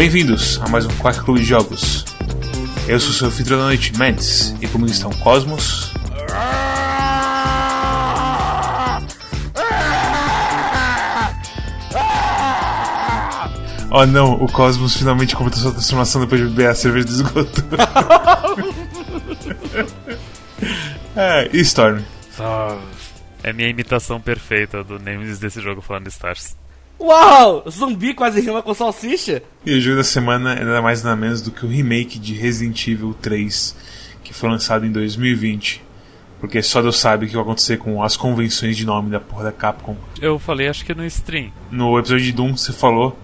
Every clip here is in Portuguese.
Bem-vindos a mais um Quack Clube de Jogos. Eu sou o seu filho da noite, Mendes, e comigo estão Cosmos. Oh não, o Cosmos finalmente completou sua transformação depois de beber a cerveja do esgoto. é, e Storm? É minha imitação perfeita do Nemesis desse jogo falando Stars. Uau! Zumbi quase rima com salsicha? E o jogo da semana é nada mais nada menos do que o remake de Resident Evil 3, que foi lançado em 2020. Porque só Deus sabe o que vai acontecer com as convenções de nome da porra da Capcom. Eu falei, acho que no stream. No episódio de Doom você falou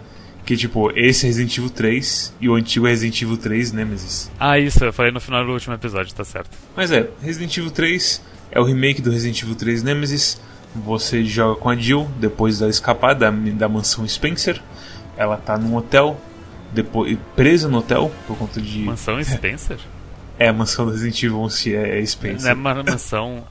que, tipo, esse é Resident Evil 3 e o antigo é Resident Evil 3 Nemesis. Ah, isso, eu falei no final do último episódio, tá certo. Mas é, Resident Evil 3 é o remake do Resident Evil 3 Nemesis. Você joga com a Jill depois da escapar da, mansão Spencer. Ela tá num hotel, depois presa no hotel por conta de. Mansão Spencer? É, a mansão do Resident Evil 11 é, é Spencer. Não é uma mansão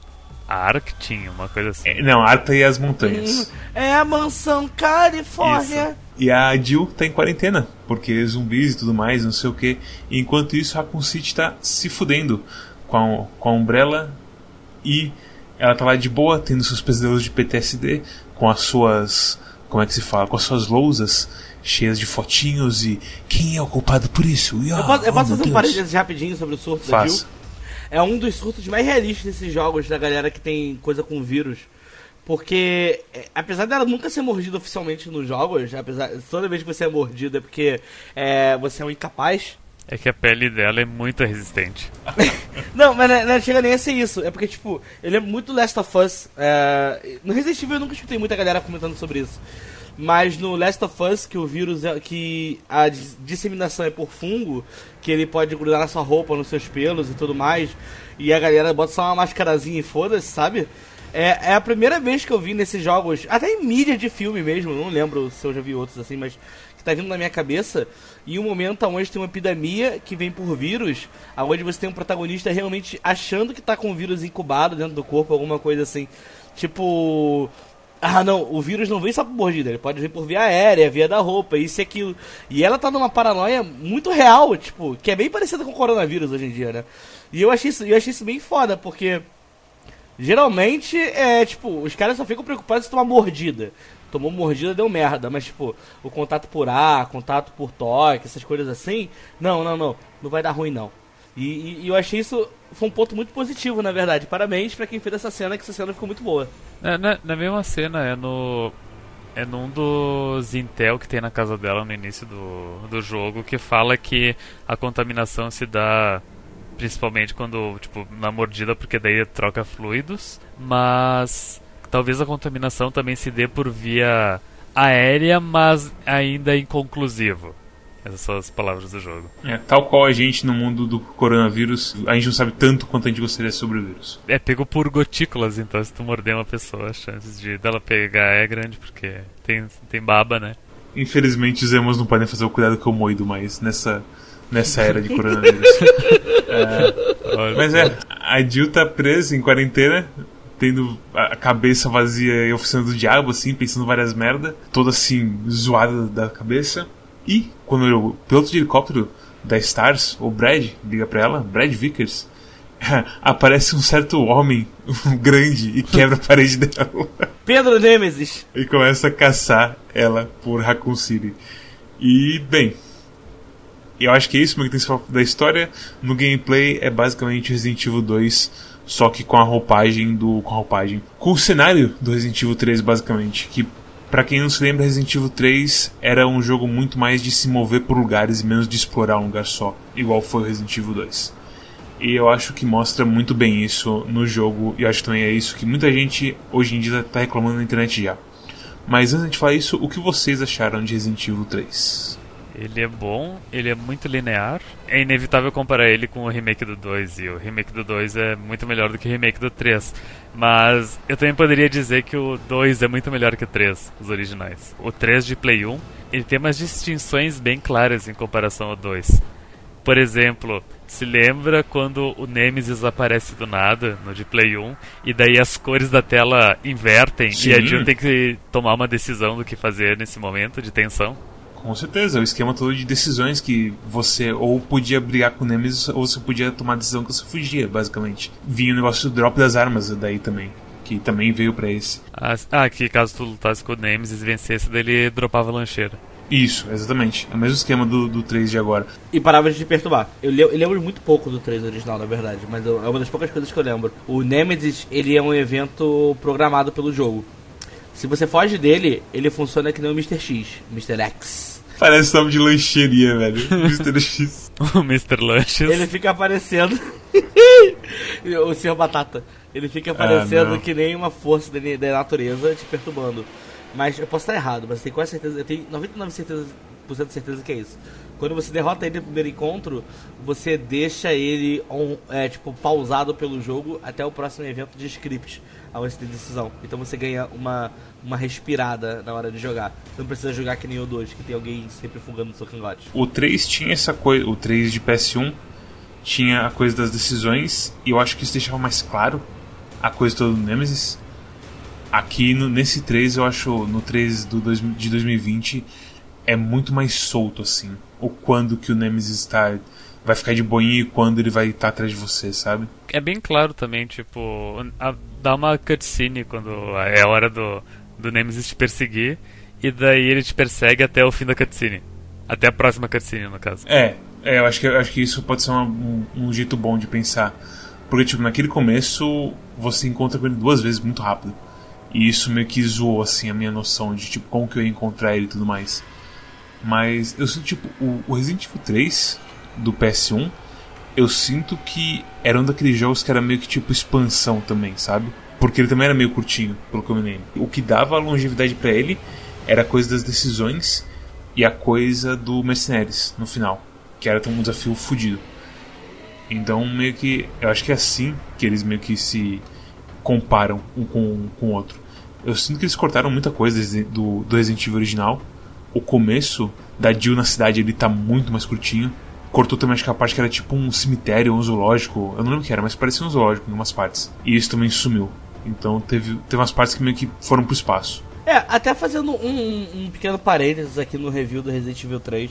Arctin, uma coisa assim. É, não, Arta e as montanhas. É a mansão Califórnia. Isso. E a Jill tá em quarentena, porque zumbis e tudo mais, não sei o que. Enquanto isso, a Raccoon City tá se fudendo com a, com a Umbrella e ela tá lá de boa, tendo seus pesadelos de PTSD, com as suas. Como é que se fala? Com as suas lousas cheias de fotinhos e quem é o culpado por isso? E, Eu ah, posso, eu oh, posso meu fazer um parênteses rapidinho sobre o surto da Faz. Jill? É um dos surtos mais realistas desses jogos da galera que tem coisa com vírus. Porque, é, apesar dela nunca ser mordida oficialmente nos jogos, apesar toda vez que você é mordido é porque é, você é um incapaz. É que a pele dela é muito resistente. Não, mas não, não chega nem a ser isso. É porque, tipo, ele é muito Last of Us. É... No Resident Evil eu nunca escutei muita galera comentando sobre isso. Mas no Last of Us, que o vírus é. que a dis- disseminação é por fungo, que ele pode grudar na sua roupa, nos seus pelos e tudo mais, e a galera bota só uma mascarazinha e foda-se, sabe? É, é a primeira vez que eu vi nesses jogos, até em mídia de filme mesmo, não lembro se eu já vi outros assim, mas tá vindo na minha cabeça, em um momento onde tem uma epidemia que vem por vírus, aonde você tem um protagonista realmente achando que tá com o vírus incubado dentro do corpo, alguma coisa assim. Tipo. Ah, não, o vírus não vem só por mordida, ele pode vir por via aérea, via da roupa, isso e aquilo. E ela tá numa paranoia muito real, tipo, que é bem parecida com o coronavírus hoje em dia, né? E eu achei isso, eu achei isso bem foda, porque Geralmente é tipo, os caras só ficam preocupados se tomar mordida. Tomou mordida, deu merda, mas tipo, o contato por ar, contato por toque, essas coisas assim, não, não, não, não vai dar ruim não. E, e- e eu achei isso foi um ponto muito positivo, na verdade. Parabéns pra quem fez essa cena, que essa cena ficou muito boa. Na, na, na mesma cena, é no. É num dos Intel que tem na casa dela no início do, do jogo que fala que a contaminação se dá principalmente quando, tipo, na mordida, porque daí troca fluidos, mas talvez a contaminação também se dê por via aérea, mas ainda inconclusivo. Essas são as palavras do jogo. É, tal qual a gente no mundo do coronavírus, a gente não sabe tanto quanto a gente gostaria sobre o vírus. É pego por gotículas, então se tu morder uma pessoa, as chances de dela pegar é grande, porque tem, tem baba, né? Infelizmente os emos não podem fazer o cuidado que eu moido mais nessa, nessa era de coronavírus. Olha, Mas é, a Jill tá presa em quarentena, tendo a cabeça vazia e oficina do diabo, assim, pensando várias merda, toda assim, zoada da cabeça. E quando o piloto de helicóptero da Stars, o Brad, liga pra ela, Brad Vickers, aparece um certo homem grande e quebra a parede dela. Pedro Nemesis. e começa a caçar ela por Raccoon City. E, bem, eu acho que é isso, que tem da história. No gameplay é basicamente Resident Evil 2, só que com a roupagem do. com a roupagem. com o cenário do Resident Evil 3, basicamente. Que, pra quem não se lembra, Resident Evil 3 era um jogo muito mais de se mover por lugares e menos de explorar um lugar só, igual foi o Resident Evil 2. E eu acho que mostra muito bem isso no jogo, e eu acho que também é isso que muita gente hoje em dia tá reclamando na internet já. Mas antes de falar isso, o que vocês acharam de Resident Evil 3? Ele é bom, ele é muito linear. É inevitável comparar ele com o remake do 2, e o remake do 2 é muito melhor do que o remake do 3. Mas eu também poderia dizer que o 2 é muito melhor que o 3, os originais. O 3 de Play 1, ele tem umas distinções bem claras em comparação ao 2. Por exemplo, se lembra quando o Nemesis aparece do nada no de Play 1 e daí as cores da tela invertem Sim. e a Jill tem que tomar uma decisão do que fazer nesse momento de tensão? Com certeza, o esquema todo de decisões que você ou podia brigar com o Nemesis ou você podia tomar a decisão que você fugia, basicamente. Vinha o negócio do drop das armas daí também, que também veio para esse. Ah, ah, que caso tu lutasse com o Nemesis e vencesse, daí ele dropava a lancheira. Isso, exatamente. É o mesmo esquema do, do 3 de agora. E parava de te perturbar. Eu, le eu lembro muito pouco do 3 original, na verdade, mas eu, é uma das poucas coisas que eu lembro. O Nemesis, ele é um evento programado pelo jogo. Se você foge dele, ele funciona que nem o Mr. X, Mr. X. Parece nome de lancheria, velho. Mr. X. o Mr. Lanches. Ele fica aparecendo. o Sr. Batata. Ele fica aparecendo ah, que nem uma força da natureza te perturbando. Mas eu posso estar errado, mas eu tenho quase certeza, eu tenho 99% certeza, de certeza que é isso. Quando você derrota ele no primeiro encontro, você deixa ele on, é, tipo, pausado pelo jogo até o próximo evento de script, aonde você tem decisão. Então você ganha uma, uma respirada na hora de jogar. Você não precisa jogar que nem o 2, que tem alguém sempre fungando no seu cangote. O 3 tinha essa coisa, o 3 de PS1 tinha a coisa das decisões, e eu acho que isso deixava mais claro a coisa toda do Nemesis. Aqui no, nesse 3, eu acho, no 3 do dois, de 2020, é muito mais solto, assim. O quando que o Nemesis está vai ficar de boinha e quando ele vai estar tá atrás de você, sabe? É bem claro também, tipo, a, dá uma cutscene quando é a hora do, do Nemesis te perseguir, e daí ele te persegue até o fim da cutscene. Até a próxima cutscene, no caso. É, é eu acho que, eu acho que isso pode ser uma, um, um jeito bom de pensar. Porque, tipo, naquele começo, você encontra com ele duas vezes muito rápido. E isso meio que zoou, assim, a minha noção de, tipo, como que eu ia encontrar ele e tudo mais. Mas eu sinto, tipo, o, o Resident Evil 3 do PS1, eu sinto que era um daqueles jogos que era meio que, tipo, expansão também, sabe? Porque ele também era meio curtinho, pelo que eu me lembro. O que dava longevidade para ele era a coisa das decisões e a coisa do Mercenaries no final, que era um desafio fodido. Então, meio que. Eu acho que é assim que eles meio que se comparam um com, com o outro. Eu sinto que eles cortaram muita coisa do, do Resident Evil original. O começo da Jill na cidade ele tá muito mais curtinho. Cortou também acho que a parte que era tipo um cemitério, um zoológico. Eu não lembro o que era, mas parecia um zoológico em algumas partes. E isso também sumiu. Então teve, teve umas partes que meio que foram pro espaço. É, até fazendo um, um pequeno parênteses aqui no review do Resident Evil 3.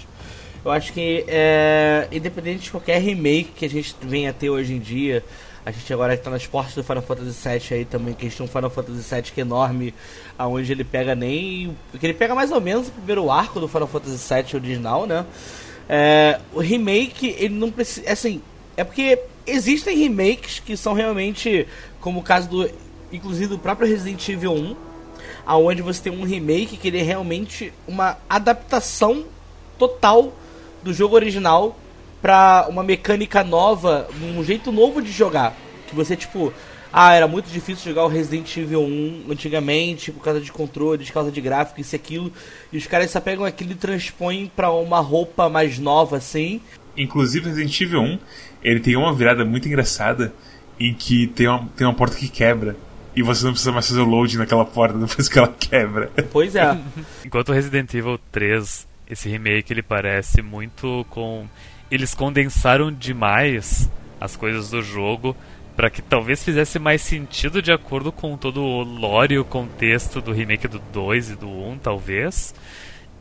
Eu acho que, é, independente de qualquer remake que a gente venha ter hoje em dia, a gente agora está nas portas do Final Fantasy VII aí também, que a gente tem um Final Fantasy VII que é enorme, aonde ele pega nem... que ele pega mais ou menos o primeiro arco do Final Fantasy VII original, né? É, o remake, ele não precisa... Assim, é porque existem remakes que são realmente, como o caso do... Inclusive do próprio Resident Evil 1, aonde você tem um remake que ele é realmente uma adaptação total do jogo original pra uma mecânica nova, um jeito novo de jogar. Que você, tipo, ah, era muito difícil jogar o Resident Evil 1 antigamente, por causa de controle, por causa de gráfico, isso e aquilo. E os caras só pegam aquilo e transpõem pra uma roupa mais nova, assim. Inclusive, Resident Evil 1, ele tem uma virada muito engraçada em que tem uma, tem uma porta que quebra. E você não precisa mais fazer o load naquela porta depois que ela quebra. Pois é. Enquanto o Resident Evil 3, esse remake, ele parece muito com eles condensaram demais as coisas do jogo para que talvez fizesse mais sentido de acordo com todo o lore e o contexto do remake do 2 e do 1, talvez.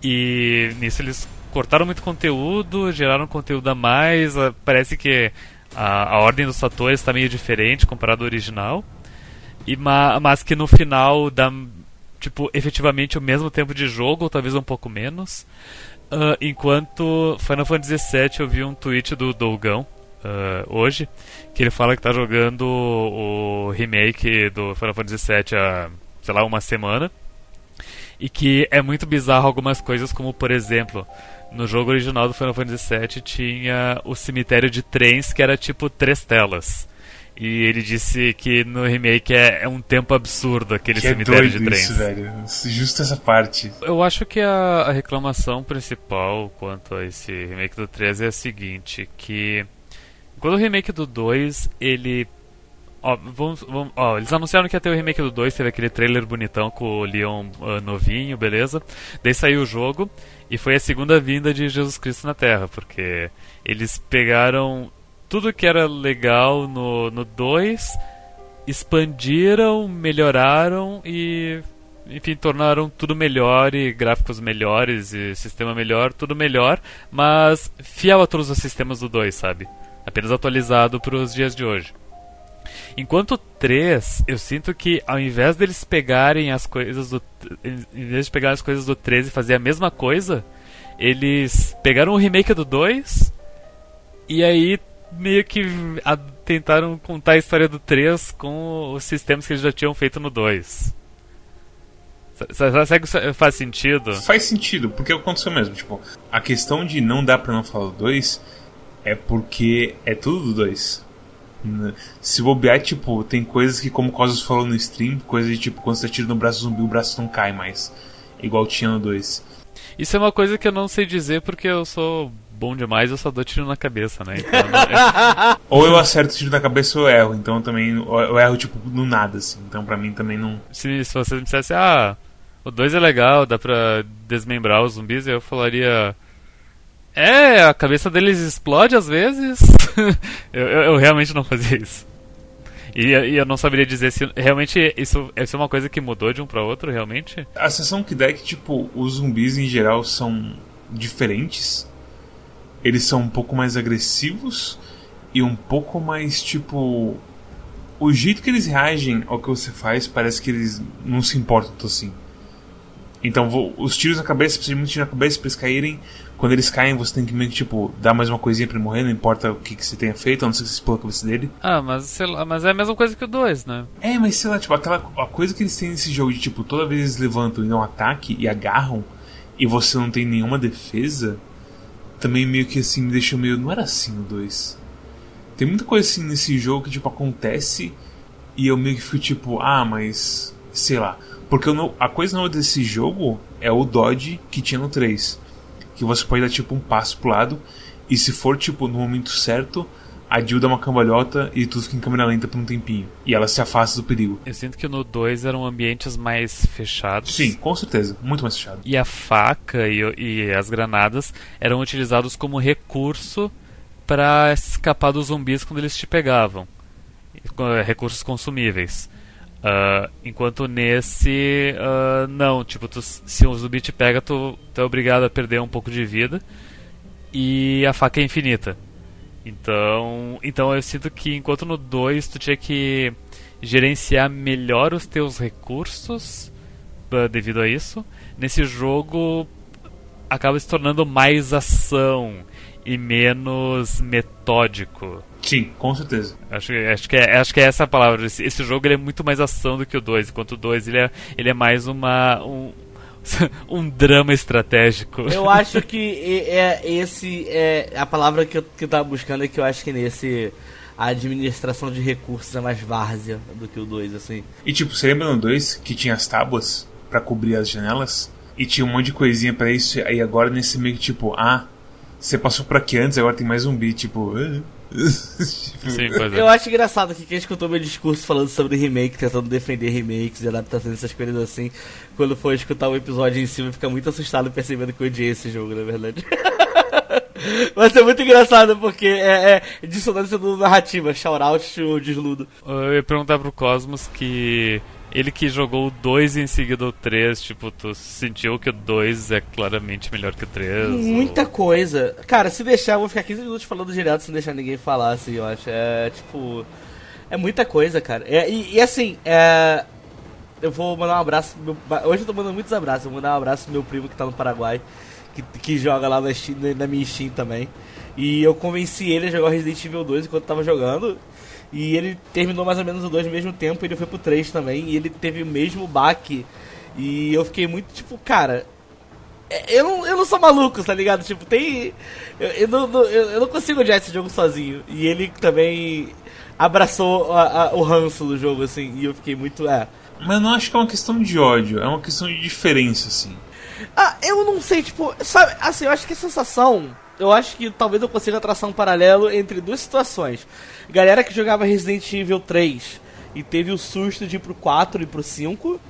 E nisso eles cortaram muito conteúdo, geraram conteúdo a mais. Parece que a, a ordem dos fatores está meio diferente comparado ao original. E, mas que no final dá tipo efetivamente o mesmo tempo de jogo, ou talvez um pouco menos. Uh, enquanto Final Fantasy VII eu vi um tweet do Dolgão uh, hoje, que ele fala que está jogando o remake do Final Fantasy VII há, sei lá, uma semana. E que é muito bizarro algumas coisas, como por exemplo, no jogo original do Final Fantasy VII tinha o cemitério de trens que era tipo três telas. E ele disse que no remake é, é um tempo absurdo aquele que é cemitério é de trens. Isso, velho. Justo essa parte. Eu acho que a, a, reclamação principal quanto a esse remake do 3 é a seguinte, que quando o remake do 2, ele Ó, vamos, vamos, ó, eles anunciaram que ia ter o remake do 2, teve aquele trailer bonitão com o Leon uh, novinho, beleza? Daí saiu o jogo e foi a segunda vinda de Jesus Cristo na Terra, porque eles pegaram tudo que era legal no 2 expandiram, melhoraram e enfim, tornaram tudo melhor e gráficos melhores e sistema melhor, tudo melhor, mas fiel a todos os sistemas do 2, sabe? Apenas atualizado para os dias de hoje. Enquanto o 3, eu sinto que ao invés deles pegarem as coisas do. Em vez de pegar as coisas do 3 e fazer a mesma coisa, eles pegaram o remake do 2 e aí meio que a, tentaram contar a história do 3 com os sistemas que eles já tinham feito no 2. Será que faz sentido? Faz sentido, porque aconteceu mesmo. Tipo, a questão de não dar pra não falar do 2 é porque é tudo do 2. Se bobear, tipo, tem coisas que, como o Cosmos falou no stream, coisa de tipo, quando você atira no braço zumbi, o braço não cai mais. Igual tinha no 2. Isso é uma coisa que eu não sei dizer porque eu sou bom demais, eu só dou tiro na cabeça, né? Então, não... ou eu acerto tiro na cabeça ou eu erro. Então também eu erro, tipo, no nada, assim. Então pra mim também não. Se, se você me dissesse, ah, o 2 é legal, dá pra desmembrar os zumbis, eu falaria. É, a cabeça deles explode às vezes. eu, eu, eu, realmente não fazia isso. E, e, eu não saberia dizer se realmente isso, isso é uma coisa que mudou de um para outro, realmente. A sensação que dá é que, tipo, os zumbis em geral são diferentes. Eles são um pouco mais agressivos e um pouco mais, tipo. O jeito que eles reagem ao que você faz parece que eles não se importam assim. Então, vou, os tiros na cabeça, precisa de muito tiro na cabeça pra eles caírem quando eles caem, você tem que meio que, tipo, dar mais uma coisinha pra ele morrer, não importa o que, que você tenha feito, a não ser que você explode a cabeça dele. Ah, mas sei lá, mas é a mesma coisa que o 2, né? É, mas sei lá, tipo, aquela a coisa que eles têm nesse jogo de, tipo, toda vez eles levantam e dão um ataque e agarram, e você não tem nenhuma defesa, também meio que assim me deixou meio. Não era assim o 2. Tem muita coisa assim nesse jogo que, tipo, acontece e eu meio que fico tipo, ah, mas. sei lá. Porque não, a coisa nova desse jogo é o dodge que tinha no 3 que você pode dar tipo um passo pro lado e se for tipo no momento certo, a Jill dá uma cambalhota e tudo fica em câmera lenta por um tempinho. E ela se afasta do perigo. Eu sinto que no 2 eram ambientes mais fechados. Sim, com certeza. Muito mais fechado. E a faca e, e as granadas eram utilizados como recurso para escapar dos zumbis quando eles te pegavam. Recursos consumíveis. Uh, enquanto nesse, uh, não, tipo, tu, se um zumbi te pega, tu, tu, é obrigado a perder um pouco de vida e a faca é infinita. Então, então eu sinto que enquanto no 2 tu tinha que gerenciar melhor os teus recursos uh, devido a isso, nesse jogo acaba se tornando mais ação e menos metódico. Sim, com certeza. Acho, acho, que, é, acho que é essa a palavra. Esse, esse jogo ele é muito mais ação do que o 2, enquanto o 2 ele é, ele é mais uma. Um, um drama estratégico. Eu acho que é esse é a palavra que eu, que eu tava buscando é que eu acho que nesse a administração de recursos é mais várzea do que o 2, assim. E tipo, você lembra no 2 que tinha as tábuas para cobrir as janelas? E tinha um monte de coisinha para isso, aí agora nesse meio que tipo, ah, você passou por aqui antes, agora tem mais um beat, tipo. Uh. Sim, é. Eu acho engraçado que quem escutou meu discurso falando sobre remake, tentando defender remakes e adaptações, essas coisas assim, quando for escutar o episódio em cima, fica muito assustado percebendo que eu odiei esse jogo, na verdade. Mas é muito engraçado porque é, é dissonância do narrativa, shout out desludo. Eu ia perguntar pro Cosmos que ele que jogou o 2 e em seguida o 3, tipo, tu sentiu que o 2 é claramente melhor que o 3? Muita ou... coisa. Cara, se deixar, eu vou ficar 15 minutos falando direto sem deixar ninguém falar, assim, eu acho. É, tipo... É muita coisa, cara. É, e, e, assim, é... Eu vou mandar um abraço... Meu... Hoje eu tô mandando muitos abraços. Eu vou mandar um abraço pro meu primo que tá no Paraguai, que, que joga lá na, Steam, na minha Steam também. E eu convenci ele a jogar Resident Evil 2 enquanto tava jogando. E ele terminou mais ou menos o 2 no mesmo tempo, ele foi pro 3 também, e ele teve o mesmo baque. E eu fiquei muito tipo, cara, é, eu não, eu não sou maluco, tá ligado? Tipo, tem. Eu, eu, não, eu, eu não consigo odiar esse jogo sozinho. E ele também abraçou a, a, o ranço do jogo, assim, e eu fiquei muito. É. Mas não acho que é uma questão de ódio, é uma questão de diferença, assim. Ah, eu não sei, tipo, sabe, assim, eu acho que a sensação. Eu acho que talvez eu consiga traçar um paralelo entre duas situações. Galera que jogava Resident Evil 3 e teve o susto de ir pro 4 e pro 5.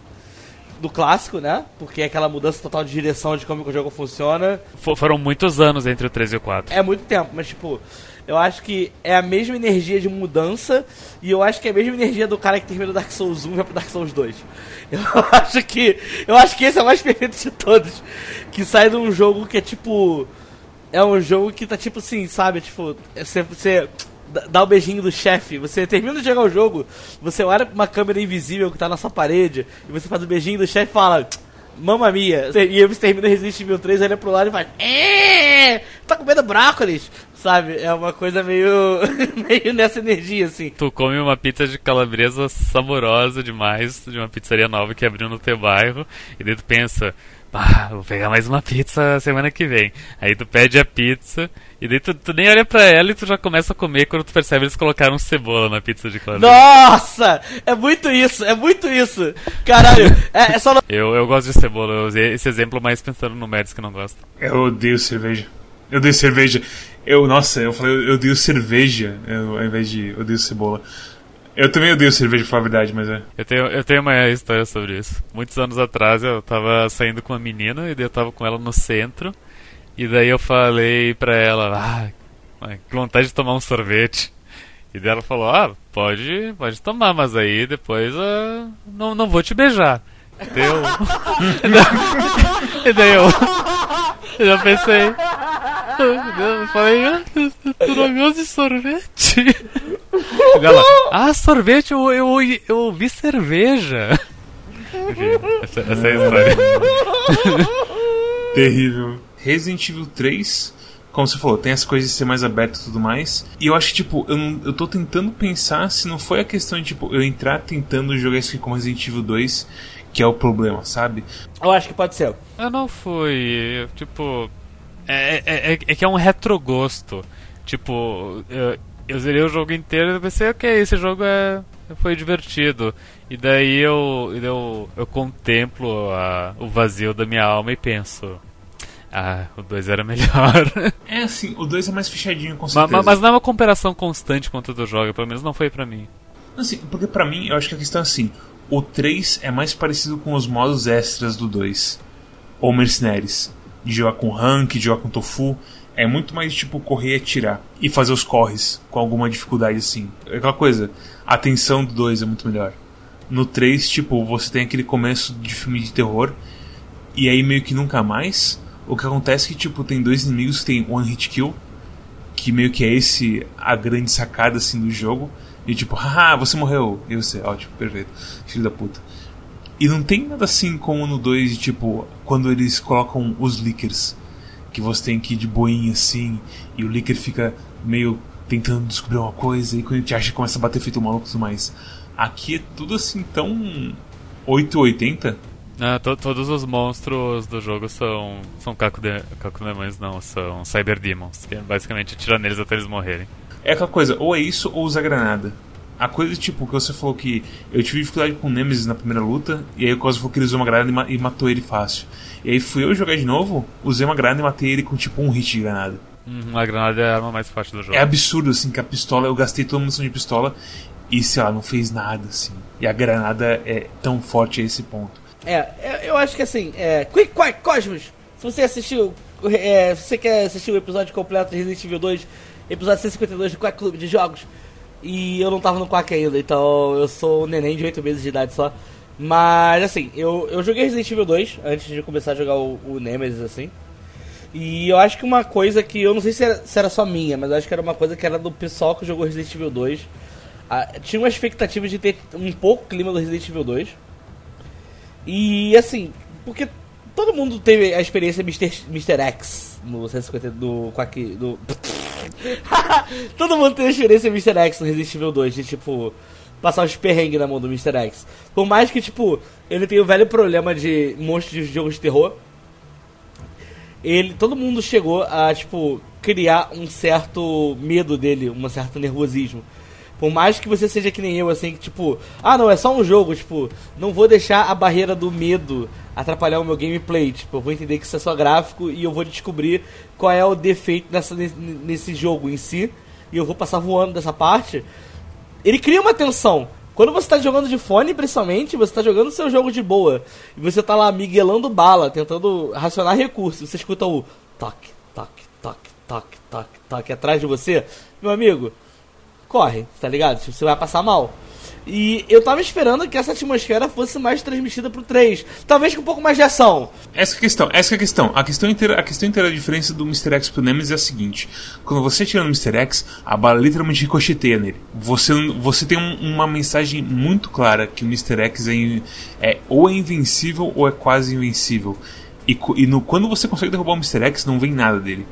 do clássico, né? Porque é aquela mudança total de direção de como o jogo funciona. For, foram muitos anos entre o 3 e o 4. É muito tempo, mas tipo, eu acho que é a mesma energia de mudança e eu acho que é a mesma energia do cara que termina o Dark Souls 1 e vai pro Dark Souls 2. Eu acho que eu acho que esse é o mais perfeito de todos, que sai de um jogo que é tipo é um jogo que tá tipo assim, sabe, tipo, você, você dá o beijinho do chefe, você termina de jogar o jogo, você olha pra uma câmera invisível que tá na sua parede e você faz o beijinho do chefe e fala Mamma mia. E aí você termina Resident Evil 3, olha pro lado e faz. É, tá comendo brócolis. Sabe? É uma coisa meio. meio nessa energia, assim. Tu come uma pizza de calabresa saborosa demais, de uma pizzaria nova que abriu no teu bairro, e daí tu pensa. Ah, vou pegar mais uma pizza semana que vem. Aí tu pede a pizza, e daí tu, tu, nem olha pra ela e tu já começa a comer quando tu percebe eles colocaram cebola na pizza de calabresa. Nossa! É muito isso, é muito isso! Caralho, é, é só. eu, eu gosto de cebola, eu usei esse exemplo mais pensando no Mads que não gosta. Eu odeio cerveja. Eu odeio cerveja. Eu, nossa, eu falei, eu odeio cerveja eu, ao invés de eu odeio cebola. Eu também odeio cerveja, pra falar a verdade, mas é. Eu tenho, eu tenho uma história sobre isso. Muitos anos atrás eu tava saindo com uma menina e daí eu tava com ela no centro. E daí eu falei pra ela, ah, que vontade de tomar um sorvete. E daí ela falou, ah, pode, pode tomar, mas aí depois uh, não, não vou te beijar. Deu. e daí eu. Eu já pensei. Eu falei, ah, tu não gosta de sorvete? Ela, ah, sorvete, eu, eu, eu ouvi cerveja. essa, essa é a história. Terrível. Resident Evil 3, como você falou, tem as coisas de ser mais aberto e tudo mais. E eu acho que, tipo, eu, não, eu tô tentando pensar se não foi a questão de, tipo, eu entrar tentando jogar isso aqui como Resident Evil 2 que é o problema, sabe? Eu acho que pode ser. Eu não fui. Tipo. É, é, é, é que é um retrogosto. Tipo, eu, eu zerei o jogo inteiro e pensei, ok, esse jogo é, foi divertido. E daí eu, eu, eu contemplo a, o vazio da minha alma e penso. Ah, o 2 era melhor. É assim, o 2 é mais fechadinho com certeza. Mas, mas, não é uma comparação constante quanto do jogo, pelo menos não foi pra mim. Assim, porque pra mim, eu acho que a questão é assim, o 3 é mais parecido com os modos extras do 2. Ou Mercenaries. De jogar com rank, de jogar com tofu. É muito mais tipo correr e atirar. E fazer os corres com alguma dificuldade assim. É aquela coisa. A tensão do 2 é muito melhor. No 3, tipo, você tem aquele começo de filme de terror. E aí meio que nunca mais. O que acontece é que tipo, tem dois inimigos que tem one hit kill. Que meio que é esse a grande sacada assim do jogo e tipo, haha, você morreu. E você, ótimo, perfeito. Filho da puta. E não tem nada assim como no 2, tipo, quando eles colocam os leakers. Que você tem que ir de boinha assim, e o leaker fica meio tentando descobrir uma coisa, e quando ele te acha começa a bater feito maluco e tudo mais. Aqui é tudo assim tão 880. Ah, to todos os monstros do jogo são. são Caco, de, Caco Demons, não, são Cyber Demons, que basicamente atirar neles até eles morrerem. É aquela coisa, ou é isso ou usa granada. A coisa tipo, que você falou que eu tive dificuldade com o Nemesis na primeira luta, e aí o Cosmo falou que ele usou uma granada e, ma e, matou ele fácil. E aí fui eu jogar de novo, usei uma granada e matei ele com tipo um hit de granada. Uhum, a granada é a arma mais forte do jogo. É absurdo, assim, que a pistola, eu gastei toda a munição de pistola e, sei lá, não fez nada, assim. E a granada é tão forte a esse ponto. É, eu acho que assim, é. Quick Quick Cosmos! Se você assistiu. É, se você quer assistir o episódio completo de Resident Evil 2, episódio 152 do Quack Clube de Jogos. E eu não tava no Quack ainda, então eu sou um neném de 8 meses de idade só. Mas assim, eu, eu joguei Resident Evil 2 antes de começar a jogar o, o Nemesis, assim. E eu acho que uma coisa que eu não sei se era, se era só minha, mas eu acho que era uma coisa que era do pessoal que jogou Resident Evil 2. Ah, tinha uma expectativa de ter um pouco clima do Resident Evil 2. E assim, porque todo mundo teve a experiência Mr. Mr. X no 150 do do. Todo mundo tem a experiência Mr. X no Resident Evil 2, de tipo, passar os perrengues na mão do Mr. X. Por mais que, tipo, ele tenha o velho problema de monstros de jogos de terror, ele, todo mundo chegou a, tipo, criar um certo medo dele, um certo nervosismo. Por mais que você seja que nem eu, assim, que tipo, ah não, é só um jogo, tipo, não vou deixar a barreira do medo atrapalhar o meu gameplay. Tipo, eu vou entender que isso é só gráfico e eu vou descobrir qual é o defeito nessa, nesse jogo em si. E eu vou passar voando dessa parte. Ele cria uma tensão, Quando você tá jogando de fone, principalmente, você tá jogando seu jogo de boa. E você tá lá miguelando bala, tentando racionar recursos. Você escuta o toque, toque, toque, toque, toque, toque atrás de você. Meu amigo, corre, tá ligado? Você vai passar mal. E eu tava esperando que essa atmosfera fosse mais transmitida pro 3. Talvez com um pouco mais de ação. Essa é a questão, essa é a questão. A questão inteira, a questão inteira da diferença do Mr. X pro Nemesis é a seguinte: quando você tira no Mr. X, a bala literalmente ricocheteia nele. Você, você tem um, uma mensagem muito clara que o Mr. X é, é ou é invencível ou é quase invencível. E, e no, quando você consegue derrubar o Mr. X, não vem nada dele.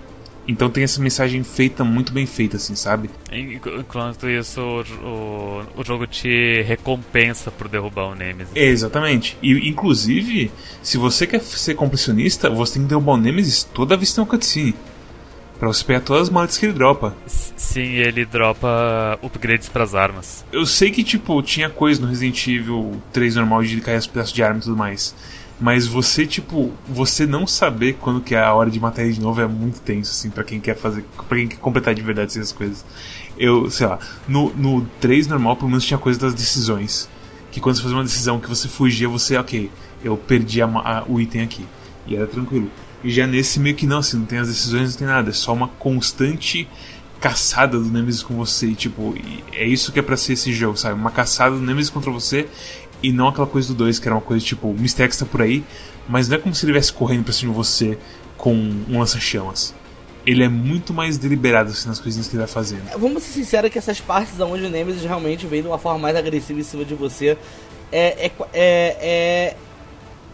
Então tem essa mensagem feita, muito bem feita, assim, sabe? Enquanto isso, o, o, jogo te recompensa por derrubar o Nemesis. Exatamente. E, inclusive, se você quer ser completionista, você tem que derrubar o Nemesis toda vez que tem um cutscene. Pra você pegar todas as maletas que ele dropa. Sim, ele dropa upgrades pras armas. Eu sei que, tipo, tinha coisa no Resident Evil 3 normal de cair os pedaços de arma e tudo mais. Mas você, tipo, você não saber quando que é a hora de matar ele de novo é muito tenso, assim, para quem quer fazer. para quem quer completar de verdade essas coisas. Eu, sei lá, no, no 3 normal, pelo menos tinha coisa das decisões. Que quando você fazia uma decisão que você fugia, você, ok, eu perdi a, a, o item aqui. E era tranquilo. E já nesse meio que não, assim, não tem as decisões, não tem nada. É só uma constante caçada do Nemesis com você. E, tipo, é isso que é pra ser esse jogo, sabe? Uma caçada do Nemesis contra você e não aquela coisa do 2, que era uma coisa tipo, o Mr. X tá por aí, mas não é como se ele estivesse correndo pra cima de você com um lança-chamas. Ele é muito mais deliberado assim, nas coisinhas que ele vai fazendo. Vamos ser sinceros que essas partes onde o Nemesis realmente vem de uma forma mais agressiva em cima de você é, é, é, é,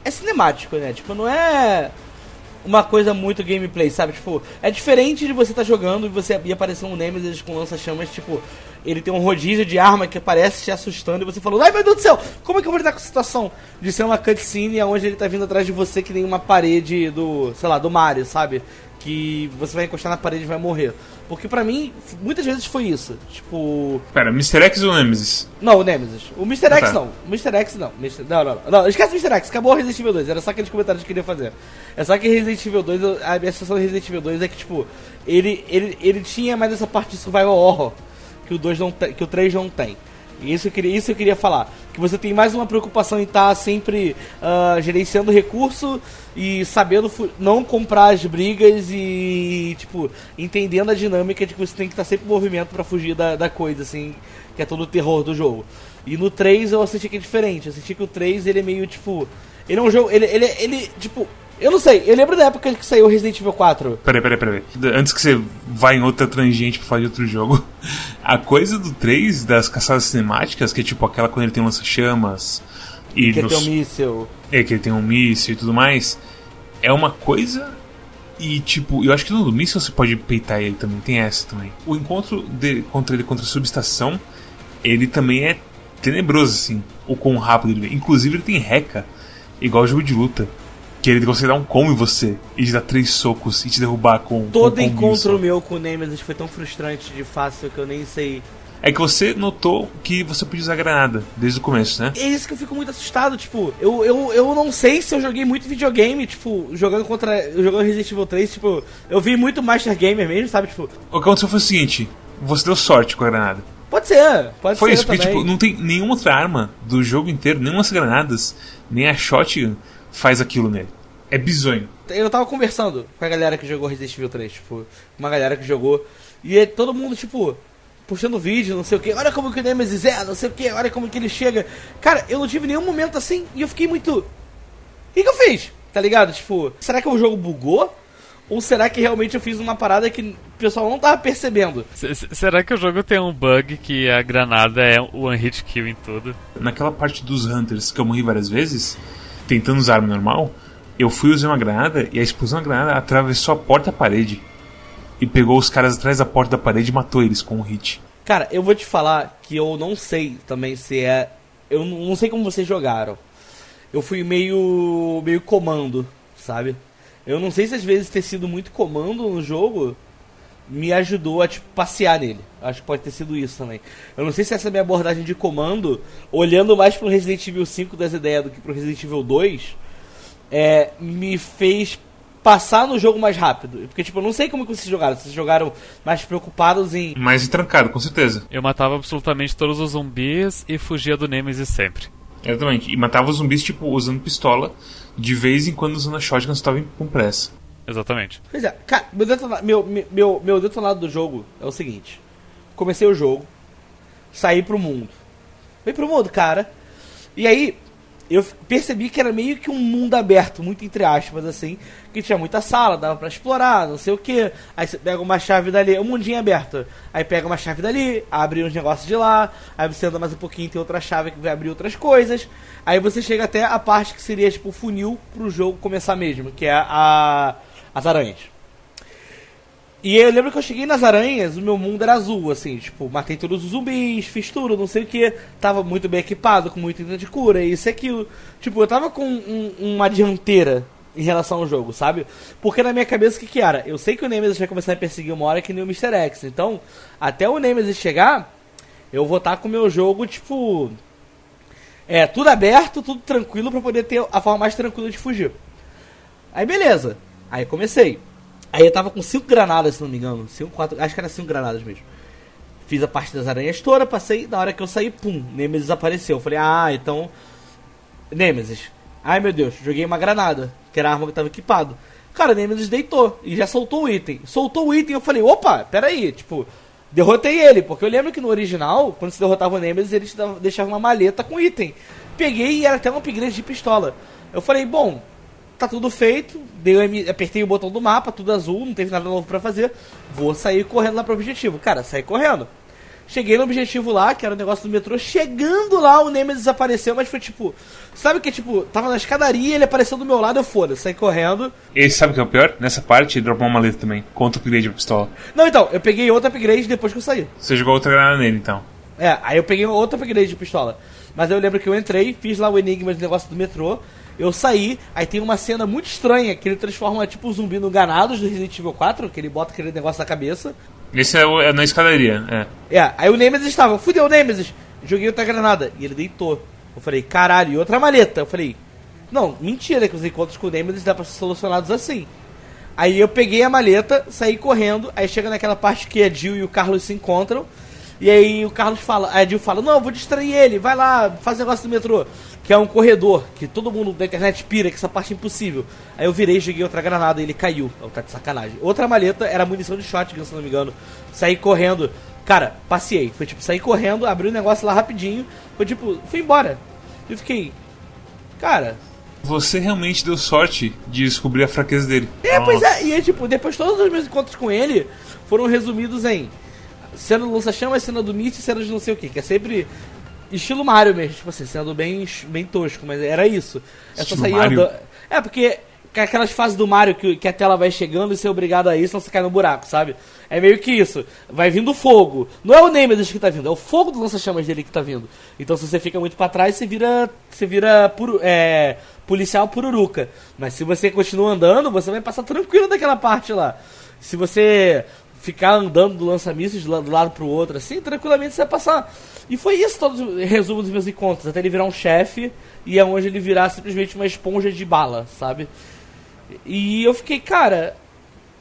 é cinemático, né? Tipo, não é uma coisa muito gameplay, sabe? Tipo, é diferente de você estar tá jogando e você ia aparecer um Nemesis com lança-chamas, tipo, ele tem um rodízio de arma que parece te assustando e você falou, ai meu Deus do céu, como é que eu vou lidar com a situação de ser uma cutscene onde ele tá vindo atrás de você que nem uma parede do, sei lá, do Mario, sabe? Que você vai encostar na parede e vai morrer. Porque pra mim, muitas vezes foi isso. Tipo. Pera, Mr. X ou Nemesis? Não, o Nemesis. O Mr. Ah, X tá. não. O Mr. X não. Não, não, não. Esquece o Mr. X, acabou o Resident Evil 2. Era só aqueles comentários que eu queria fazer. É só que Resident Evil 2, a minha sensação do Resident Evil 2 é que, tipo, ele, ele, ele tinha mais essa parte de survival horror que o 2 não que o 3 não tem. E isso eu queria, isso eu queria falar. Que você tem mais uma preocupação em estar tá sempre uh, gerenciando recurso e sabendo não comprar as brigas e, tipo, entendendo a dinâmica de que você tem que estar tá sempre em movimento para fugir da, da coisa, assim, que é todo o terror do jogo. E no 3 eu senti que é diferente. Eu senti que o 3 ele é meio, tipo. Ele é um jogo. Ele, ele, ele tipo, eu não sei, eu lembro da época que saiu Resident Evil 4. Peraí, peraí, peraí. Antes que você vá em outra tangente pra falar de outro jogo, a coisa do 3, das caçadas cinemáticas, que é tipo aquela quando ele tem lança-chamas. E que nos... ele tem um míssil. É, que ele tem um míssil e tudo mais. É uma coisa. E tipo, eu acho que no míssil você pode peitar ele também, tem essa também. O encontro dele contra ele contra a subestação, ele também é tenebroso, assim. O quão rápido ele vem. Inclusive ele tem reca, igual jogo de luta. Que ele consegue dar um combo em você e te dar três socos e te derrubar com. Todo com um encontro meu com o Nemesis foi tão frustrante de fácil que eu nem sei. É que você notou que você podia usar granada desde o começo, né? É isso que eu fico muito assustado, tipo, eu, eu, eu não sei se eu joguei muito videogame, tipo, jogando contra. jogando Resident Evil 3, tipo, eu vi muito Master Gamer mesmo, sabe? Tipo. O que aconteceu foi o seguinte: você deu sorte com a granada. Pode ser, pode foi ser. Foi isso, porque, tipo, não tem nenhuma outra arma do jogo inteiro, nenhuma das granadas, nem a shotgun faz aquilo nele. É bizonho. Eu tava conversando com a galera que jogou Resident Evil 3, tipo, uma galera que jogou. E todo mundo, tipo, puxando vídeo, não sei o que. Olha como que o Nemesis é, não sei o que, olha como que ele chega. Cara, eu não tive nenhum momento assim e eu fiquei muito. O que, que eu fiz? Tá ligado? Tipo, será que o jogo bugou? Ou será que realmente eu fiz uma parada que o pessoal não tava percebendo? S será que o jogo tem um bug que a granada é o one hit kill em tudo? Naquela parte dos Hunters que eu morri várias vezes, tentando usar arma normal, eu fui usar uma granada e a explosão da granada atravessou a porta e a parede. E pegou os caras atrás da porta da parede e matou eles com um hit. Cara, eu vou te falar que eu não sei também se é. Eu não sei como vocês jogaram. Eu fui meio. meio comando, sabe? Eu não sei se às vezes ter sido muito comando no jogo me ajudou a tipo, passear nele. Acho que pode ter sido isso também. Eu não sei se essa minha abordagem de comando, olhando mais pro Resident Evil 5 das ideias do que pro Resident Evil 2, é, me fez passar no jogo mais rápido. Porque, tipo, eu não sei como que vocês jogaram. Vocês jogaram mais preocupados em. Mais trancado, com certeza. Eu matava absolutamente todos os zumbis e fugia do Nemesis sempre. Exatamente. E matava os zumbis, tipo, usando pistola, de vez em quando usando a shotgun se tava com pressa. Exatamente. Pois é, cara, meu, detona... meu, meu, meu detonado do jogo é o seguinte: comecei o jogo, saí pro mundo. Fui pro mundo, cara. E aí, eu percebi que era meio que um mundo aberto, muito entre aspas, assim, que tinha muita sala, dava para explorar, não sei o que. Aí você pega uma chave dali, um mundinho aberto. Aí pega uma chave dali, abre uns negócios de lá, aí você anda mais um pouquinho, tem outra chave que vai abrir outras coisas. Aí você chega até a parte que seria tipo o funil pro jogo começar mesmo, que é a as aranhas. E eu lembro que eu cheguei nas aranhas, o meu mundo era azul, assim, tipo, matei todos os zumbis, fiz tudo, não sei o que, tava muito bem equipado, com muita item de cura, isso e aquilo. Tipo, eu tava com um, uma dianteira em relação ao jogo, sabe? Porque na minha cabeça o que, que era? Eu sei que o Nemesis vai começar a perseguir uma hora que nem o Mr. X, então, até o Nemesis chegar, eu vou estar tá com o meu jogo, tipo. É, tudo aberto, tudo tranquilo para poder ter a forma mais tranquila de fugir. Aí beleza. Aí comecei. Aí eu tava com cinco granadas, se não me engano. Cinco, quatro, acho que era cinco granadas mesmo. Fiz a parte das aranhas toda, passei, na hora que eu saí, pum, Nemesis apareceu. Eu falei, ah, então. Nemesis. Ai meu Deus, joguei uma granada, que era a arma que tava equipado. Cara, Nemesis deitou e já soltou o item. Soltou o item, eu falei, opa, peraí, tipo, derrotei ele, porque eu lembro que no original, quando se derrotava o Nemesis, ele deixava uma maleta com item. Peguei e era até um upgrade de pistola. Eu falei, bom, tá tudo feito, dei, apertei o botão do mapa, tudo azul, não teve nada novo para fazer. Vou sair correndo lá pro objetivo. Cara, saí correndo. Cheguei no objetivo lá, que era o negócio do metrô. Chegando lá, o Nemesis apareceu, mas foi tipo. Sabe que tipo, tava na escadaria, ele apareceu do meu lado, eu foda, saí correndo. E sabe o que é o pior? Nessa parte, ele dropou uma maleta também, contra o upgrade pra pistola. Não, então, eu peguei outro upgrade depois que eu saí. Você jogou outra granada nele, então. É, aí eu peguei outro upgrade de pistola. Mas eu lembro que eu entrei, fiz lá o enigma de negócio do metrô. Eu saí, aí tem uma cena muito estranha que ele transforma tipo o zumbi no Ganados do Resident Evil 4, que ele bota aquele negócio na cabeça. Esse é, o, é na escadaria, é. É, aí o Nemesis estava, fudeu o Nemesis, joguei outra granada, e ele deitou. Eu falei, caralho, e outra maleta. Eu falei, não, mentira que os encontros com o Nemesis dá pra ser solucionados assim. Aí eu peguei a maleta, saí correndo, aí chega naquela parte que a Jill e o Carlos se encontram. E aí o Carlos fala, a Jill fala, não, vou distrair ele, vai lá, faz negócio do metrô que é um corredor, que todo mundo da internet pira, que essa parte é impossível. Aí eu virei, joguei outra granada e ele caiu. Eu tá de sacanagem. Outra maleta era munição de shotgun, se não me engano. Saí correndo. Cara, passei. Foi tipo, saí correndo, abri o negócio lá rapidinho. Foi tipo, fui embora. Eu fiquei. Cara. Você realmente deu sorte de descobrir a fraqueza dele. É, Nossa. pois é. E é tipo, depois todos os meus encontros com ele foram resumidos em cena do lança-chamas, cena do míssil, cena de não sei o que. Que é sempre Estilo Mario mesmo, tipo assim, sendo bem, bem tosco, mas era isso. É só sair andando. É, porque aquelas fases do Mario que, que a tela vai chegando e ser é obrigado a isso, não você cai no buraco, sabe? É meio que isso. Vai vindo fogo. Não é o Nemesis que tá vindo, é o fogo do lança-chamas dele que tá vindo. Então se você fica muito para trás, você vira. Você vira puro, é, policial pururuca. Mas se você continua andando, você vai passar tranquilo daquela parte lá. Se você ficar andando do lança-mísseis do lado pro outro, assim, tranquilamente você vai passar e foi isso todo resumo dos meus encontros, até ele virar um chefe e é onde ele virar simplesmente uma esponja de bala, sabe? E eu fiquei, cara,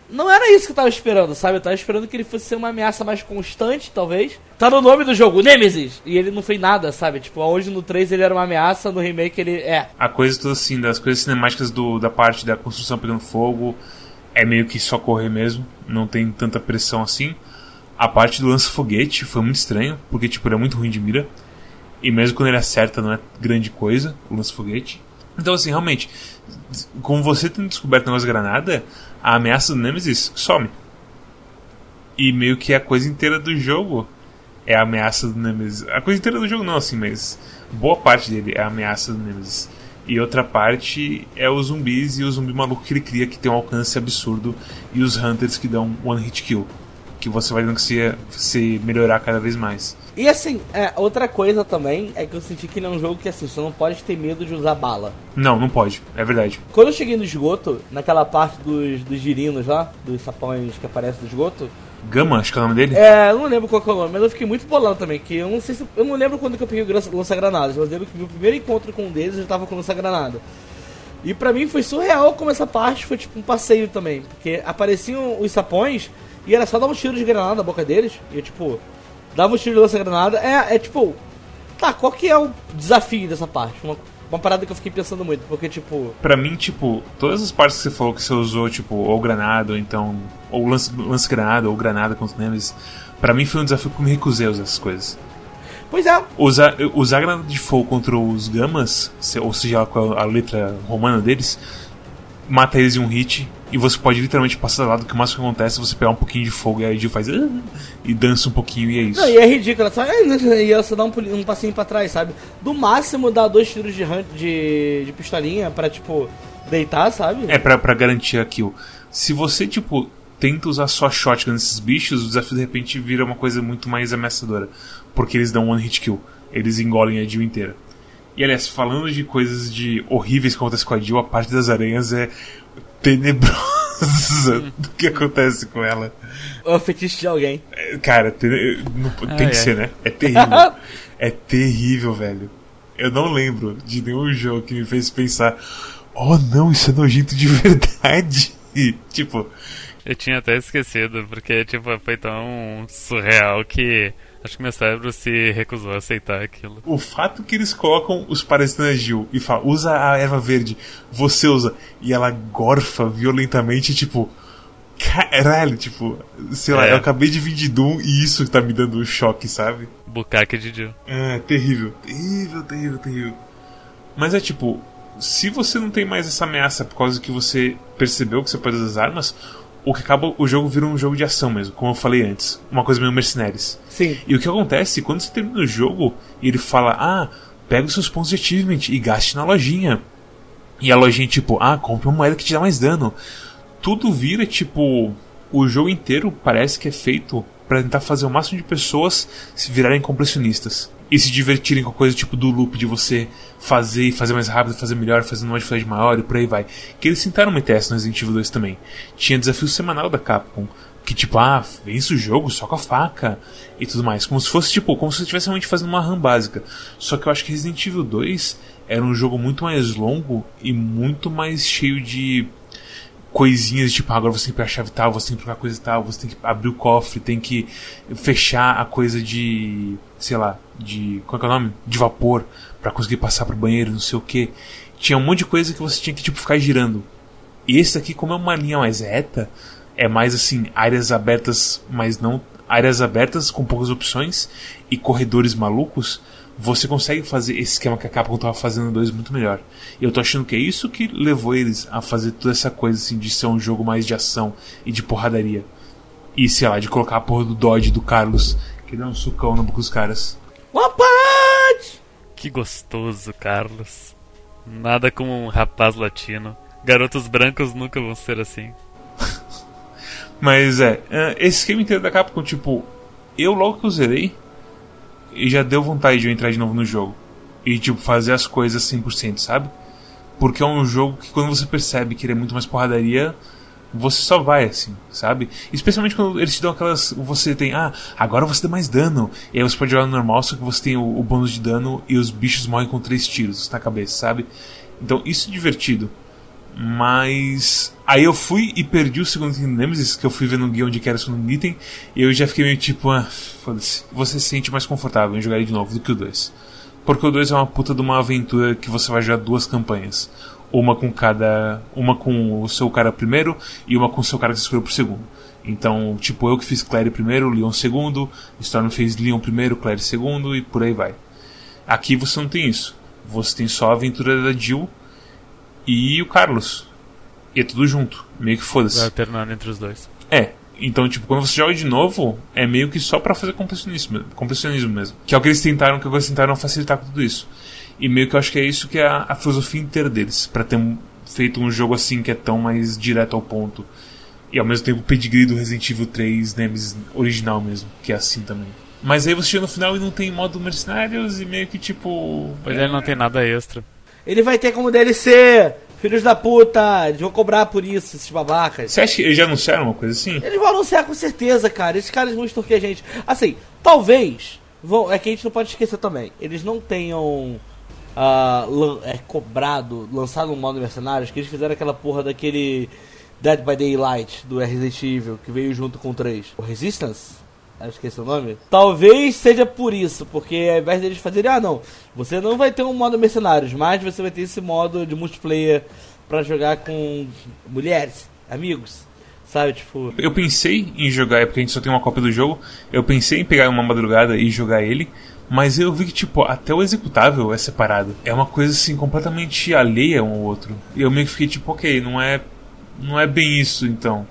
não era isso que eu tava esperando, sabe? Eu tava esperando que ele fosse ser uma ameaça mais constante, talvez. Tá no nome do jogo, Nemesis! E ele não fez nada, sabe? Tipo, hoje no 3 ele era uma ameaça, no remake ele é. A coisa toda assim, das coisas cinemáticas do, da parte da construção pegando fogo, é meio que só correr mesmo, não tem tanta pressão assim. A parte do lança-foguete foi muito estranho, porque tipo, ele é muito ruim de mira. E mesmo quando ele acerta, não é grande coisa o lança-foguete. Então, assim, realmente, com você tendo descoberto o granada, a ameaça do Nemesis some. E meio que a coisa inteira do jogo é a ameaça do Nemesis. A coisa inteira do jogo não, assim, mas boa parte dele é a ameaça do Nemesis. E outra parte é os zumbis e o zumbi maluco que ele cria que tem um alcance absurdo e os hunters que dão one hit kill que você vai tendo que se, se melhorar cada vez mais. E assim, é, outra coisa também é que eu senti que ele é um jogo que assim, você não pode ter medo de usar bala. Não, não pode, é verdade. Quando eu cheguei no esgoto, naquela parte dos, dos girinos lá, dos sapões que aparecem no esgoto. Gama, acho que é o nome dele? É, eu não lembro qual é o nome, mas eu fiquei muito bolado também, que eu não sei se. Eu não lembro quando que eu peguei o lança-granadas, mas eu lembro que meu primeiro encontro com um deles eu tava com lança-granada. E pra mim foi surreal como essa parte foi tipo um passeio também. Porque apareciam os sapões e era só dar um tiro de granada na boca deles. E eu, tipo, dava um tiro de lança-granada. É, é tipo, tá, qual que é o desafio dessa parte? Uma, uma parada que eu fiquei pensando muito, porque, tipo. Pra mim, tipo, todas as partes que você falou que você usou, tipo, ou granada, ou então. Ou lance-granada, ou granada contra Nemesis. Pra mim foi um desafio que eu me recusei a usar essas coisas. Pois é. Usar, usar granada de fogo contra os gamas, ou seja, com a letra romana deles, mata eles em um hit. E você pode literalmente passar do lado, que o máximo que acontece é você pegar um pouquinho de fogo e aí Jill faz. Ah", e dança um pouquinho e é isso. Não, e é ridículo, só, e ela só dá um, um passinho pra trás, sabe? Do máximo dá dois tiros de, de, de pistolinha pra, tipo, deitar, sabe? É, pra, pra garantir a kill. Se você, tipo, tenta usar só shotgun nesses bichos, o desafio de repente vira uma coisa muito mais ameaçadora. Porque eles dão one hit kill. Eles engolem a Jill inteira. E aliás, falando de coisas de horríveis que acontecem com a Jill, a parte das aranhas é tenebrosa do que acontece com ela. O fetiche de alguém. É, cara, tem, não, tem que ser, né? É terrível. é terrível, velho. Eu não lembro de nenhum jogo que me fez pensar: oh não, isso é nojento de verdade. tipo. Eu tinha até esquecido, porque tipo, foi tão surreal que Acho que meu cérebro se recusou a aceitar aquilo. O fato que eles colocam os parecidos na Gil e falam, usa a erva verde, você usa, e ela gorfa violentamente, tipo. Caralho, tipo, sei lá, é. eu acabei de vir de Doom e isso tá me dando um choque, sabe? Bucaque de Jill. É, terrível. Terrível, terrível, terrível. Mas é tipo, se você não tem mais essa ameaça por causa que você percebeu que você pode usar as armas, o que acaba o jogo vira um jogo de ação mesmo, como eu falei antes. Uma coisa meio mercenários. Sim. E o que acontece, quando você termina o jogo, ele fala, ah, pega os seus pontos de achievement e gaste na lojinha. E a lojinha, tipo, ah, compra uma moeda que te dá mais dano. Tudo vira, tipo, o jogo inteiro parece que é feito para tentar fazer o máximo de pessoas se virarem completionistas e se divertirem com a coisa tipo do loop de você fazer e fazer mais rápido, fazer melhor, fazendo uma dificuldade maior e por aí vai. Que eles tentaram meter essa no Resident Evil 2 também. Tinha desafio semanal da Capcom. Que tipo, ah, vence o jogo só com a faca e tudo mais. Como se fosse tipo, como se você estivesse realmente fazendo uma run básica. Só que eu acho que Resident Evil 2 era um jogo muito mais longo e muito mais cheio de coisinhas, tipo, agora você tem que pegar a chave tal, você tem que trocar coisa tal, você tem que abrir o cofre, tem que fechar a coisa de, sei lá, de, qual é, o nome? De vapor, para conseguir passar pro banheiro, não sei o que. Tinha um monte de coisa que você tinha que, tipo, ficar girando. E esse aqui, como é uma linha mais reta, é mais assim, áreas abertas, mas não, áreas abertas com poucas opções e corredores malucos, você consegue fazer esse esquema que a Capcom estava fazendo dois muito melhor. E eu tô achando que é isso que levou eles a fazer toda essa coisa assim de ser um jogo mais de ação e de porradaria. E sei lá, de colocar a porra do Dodge do Carlos, que dá um sucão na boca dos caras. Rapaz! Que gostoso, Carlos. Nada como um rapaz latino. Garotos brancos nunca vão ser assim. Mas é, é, esse esquema inteiro da Capcom, tipo, eu logo que eu zerei, e já deu vontade de eu entrar de novo no jogo. E, tipo, fazer as coisas 100%, sabe? Porque é um jogo que quando você percebe que ele é muito mais porradaria, você só vai assim, sabe? Especialmente quando eles te dão aquelas. Você tem, ah, agora você dá mais dano. E aí você pode jogar no normal, só que você tem o, o bônus de dano e os bichos morrem com três tiros na cabeça, sabe? Então isso é divertido. Mas. Aí eu fui e perdi o segundo item do Nemesis, que eu fui vendo no guia onde era o segundo item, e eu já fiquei meio tipo, ah, foda-se. Você se sente mais confortável em jogar ele de novo do que o 2. Porque o 2 é uma puta de uma aventura que você vai jogar duas campanhas. Uma com cada. Uma com o seu cara primeiro e uma com o seu cara que você escolheu pro segundo. Então, tipo, eu que fiz Claire primeiro, Leon segundo, Storm fez Leon primeiro, Claire segundo e por aí vai. Aqui você não tem isso. Você tem só a aventura da Jill e o Carlos. E é tudo junto, meio que foda-se. Vai alternando entre os dois. É. Então, tipo, quando você joga de novo, é meio que só para fazer compressionismo, compressionismo mesmo. Que é o que eles tentaram, que eles tentaram facilitar com tudo isso. E meio que eu acho que é isso que é a, a filosofia inteira deles, para ter um, feito um jogo assim que é tão mais direto ao ponto. E ao mesmo tempo o pedigree do Resident Evil 3 Nemesis original mesmo, que é assim também. Mas aí você chega no final e não tem modo mercenários e meio que tipo. Pois é, não tem nada extra. Ele vai ter como DLC. Filhos da puta, eles vão cobrar por isso, esses babacas. Você acha que eles já anunciaram uma coisa assim? Eles vão anunciar com certeza, cara. Esses caras vão extorquir a gente. Assim, talvez. Vão, é que a gente não pode esquecer também. Eles não tenham uh, é, cobrado, lançado no modo Mercenários, que eles fizeram aquela porra daquele Dead by Daylight do Resident Evil, que veio junto com o 3. O Resistance? Acho que esse é o nome. Talvez seja por isso, porque ao invés deles fazerem, ah não, você não vai ter um modo mercenários, mas você vai ter esse modo de multiplayer para jogar com mulheres, amigos. Sabe, tipo. Eu pensei em jogar, porque a gente só tem uma cópia do jogo. Eu pensei em pegar uma madrugada e jogar ele. Mas eu vi que, tipo, até o executável é separado. É uma coisa, assim, completamente alheia um ao outro. E eu meio que fiquei, tipo, ok, não é. Não é bem isso, então.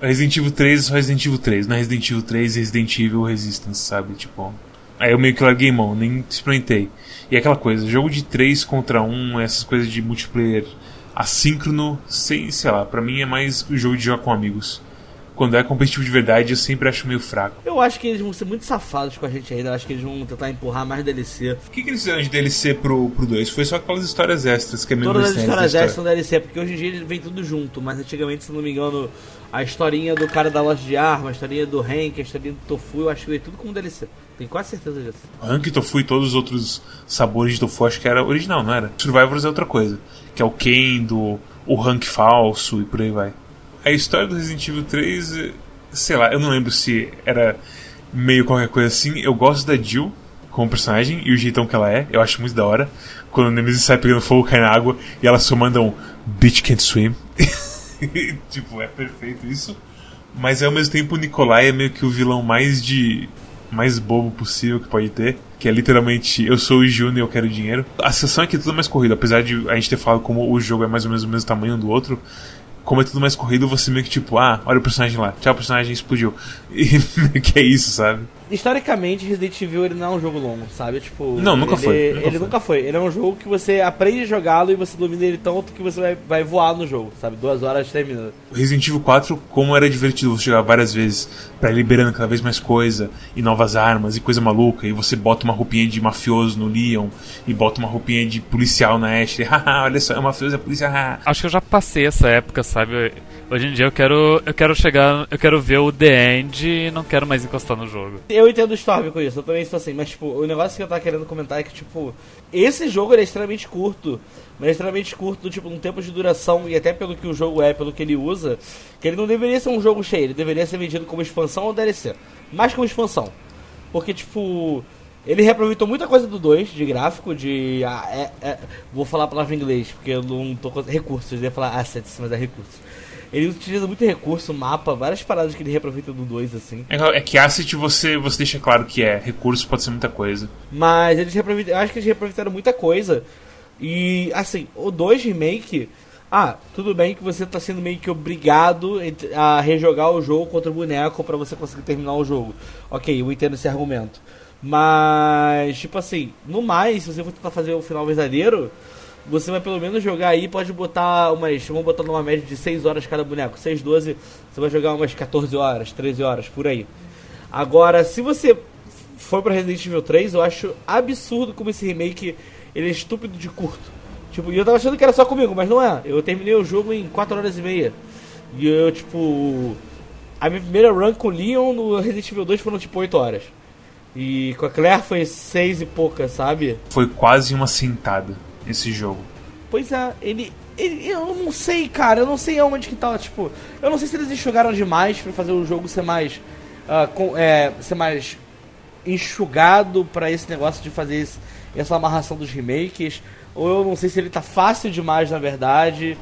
Resident Evil 3 é só Resident Evil 3, não é Resident Evil 3 e Resident Evil Resistance, sabe? Tipo. Aí eu meio que larguei mão, nem experimentei. E é aquela coisa, jogo de 3 contra 1, essas coisas de multiplayer assíncrono, sem, sei lá, para mim é mais o jogo de jogar com amigos. Quando é competitivo de verdade, eu sempre acho meio fraco. Eu acho que eles vão ser muito safados com a gente ainda. Eu acho que eles vão tentar empurrar mais DLC. O que, que eles fizeram de DLC pro, pro 2? Foi só aquelas histórias extras que é mesmo Todas as histórias extras são DLC, porque hoje em dia vem tudo junto. Mas antigamente, se não me engano, a historinha do cara da loja de armas, a historinha do Hank, a historinha do Tofu, eu acho que veio tudo como DLC. Tenho quase certeza disso. Hank, Tofu e todos os outros sabores de Tofu, acho que era original, não era? Survivors é outra coisa que é o Kendo, o rank falso e por aí vai. A história do Resident Evil 3, sei lá, eu não lembro se era meio qualquer coisa assim. Eu gosto da Jill como personagem e o jeitão que ela é, eu acho muito da hora. Quando o Nemesis sai pegando fogo, cai na água e ela só manda um Bitch can't swim. tipo, é perfeito isso. Mas ao mesmo tempo o Nikolai é meio que o vilão mais de mais bobo possível que pode ter. Que é literalmente eu sou o Júnior e eu quero dinheiro. A sessão aqui é tudo mais corrida, apesar de a gente ter falado como o jogo é mais ou menos o mesmo tamanho do outro como é tudo mais corrido, você meio que tipo, ah, olha o personagem lá, tchau, o personagem explodiu. E que é isso, sabe? Historicamente, Resident Evil ele não é um jogo longo, sabe? Tipo, não, nunca ele, foi. Nunca ele foi. nunca foi. Ele é um jogo que você aprende a jogá-lo e você domina ele tanto que você vai, vai voar no jogo, sabe? Duas horas termina. Resident Evil 4, como era divertido você jogar várias vezes, para ir liberando cada vez mais coisa, e novas armas, e coisa maluca, e você bota uma roupinha de mafioso no Leon, e bota uma roupinha de policial na Ashley, haha, olha só, é mafioso, é polícia, haha. Acho que eu já passei essa época, sabe? Hoje em dia eu quero, eu quero chegar, eu quero ver o The End e não quero mais encostar no jogo. Eu entendo o Storm com isso, eu também estou assim, mas tipo, o negócio que eu tava querendo comentar é que, tipo, esse jogo é extremamente curto, mas é extremamente curto, tipo, um tempo de duração e até pelo que o jogo é, pelo que ele usa, que ele não deveria ser um jogo cheio, ele deveria ser vendido como expansão ou DLC. Mais como expansão. Porque, tipo, ele reaproveitou muita coisa do 2, de gráfico, de. Ah, é, é, vou falar a palavra em inglês, porque eu não tô recursos, eu ia falar assets, mas é recursos. Ele utiliza muito recurso, mapa, várias paradas que ele reaproveita do 2, assim. É, é, que asset você, você deixa claro que é, recurso pode ser muita coisa. Mas eles reaproveitaram, eu acho que eles reaproveitaram muita coisa. E, assim, o 2 Remake. Ah, tudo bem que você tá sendo meio que obrigado a rejogar o jogo contra o boneco para você conseguir terminar o jogo. Ok, eu entendo esse argumento. Mas, tipo assim, no mais, se você for tentar fazer o final verdadeiro, você vai pelo menos jogar aí, pode botar umas. Vamos botar numa média de 6 horas cada boneco. 6, 12, você vai jogar umas 14 horas, 13 horas, por aí. Agora, se você for pra Resident Evil 3, eu acho absurdo como esse remake ele é estúpido de curto. Tipo, eu tava achando que era só comigo, mas não é. Eu terminei o jogo em 4 horas e meia. E eu, tipo. A minha primeira run com o Leon no Resident Evil 2 foram tipo 8 horas. E com a Claire foi 6 e pouca, sabe? Foi quase uma sentada esse jogo. Pois é, ele, ele, Eu não sei, cara. Eu não sei aonde que tá. Tipo, eu não sei se eles enxugaram demais para fazer o jogo ser mais. Uh, com, é, ser mais enxugado para esse negócio de fazer esse, essa amarração dos remakes. Ou eu não sei se ele tá fácil demais, na verdade.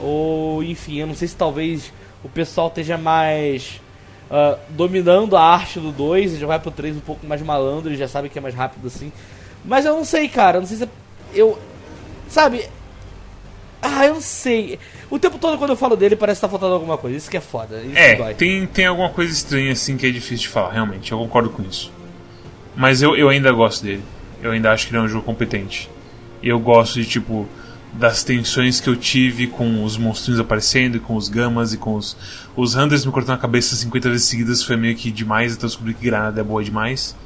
Ou, enfim, eu não sei se talvez o pessoal esteja mais. Uh, dominando a arte do 2 e já vai pro 3 um pouco mais malandro e já sabe que é mais rápido assim. Mas eu não sei, cara. Eu não sei se. É, eu, Sabe? Ah, eu não sei. O tempo todo quando eu falo dele parece que tá faltando alguma coisa. Isso que é foda. é, tem, tem alguma coisa estranha assim que é difícil de falar, realmente. Eu concordo com isso. Mas eu, eu ainda gosto dele. Eu ainda acho que ele é um jogo competente. E eu gosto de, tipo, das tensões que eu tive com os monstrinhos aparecendo, e com os gamas e com os. Os Hunters me cortando a cabeça 50 vezes seguidas foi meio que demais, então eu descobri que granada é boa demais.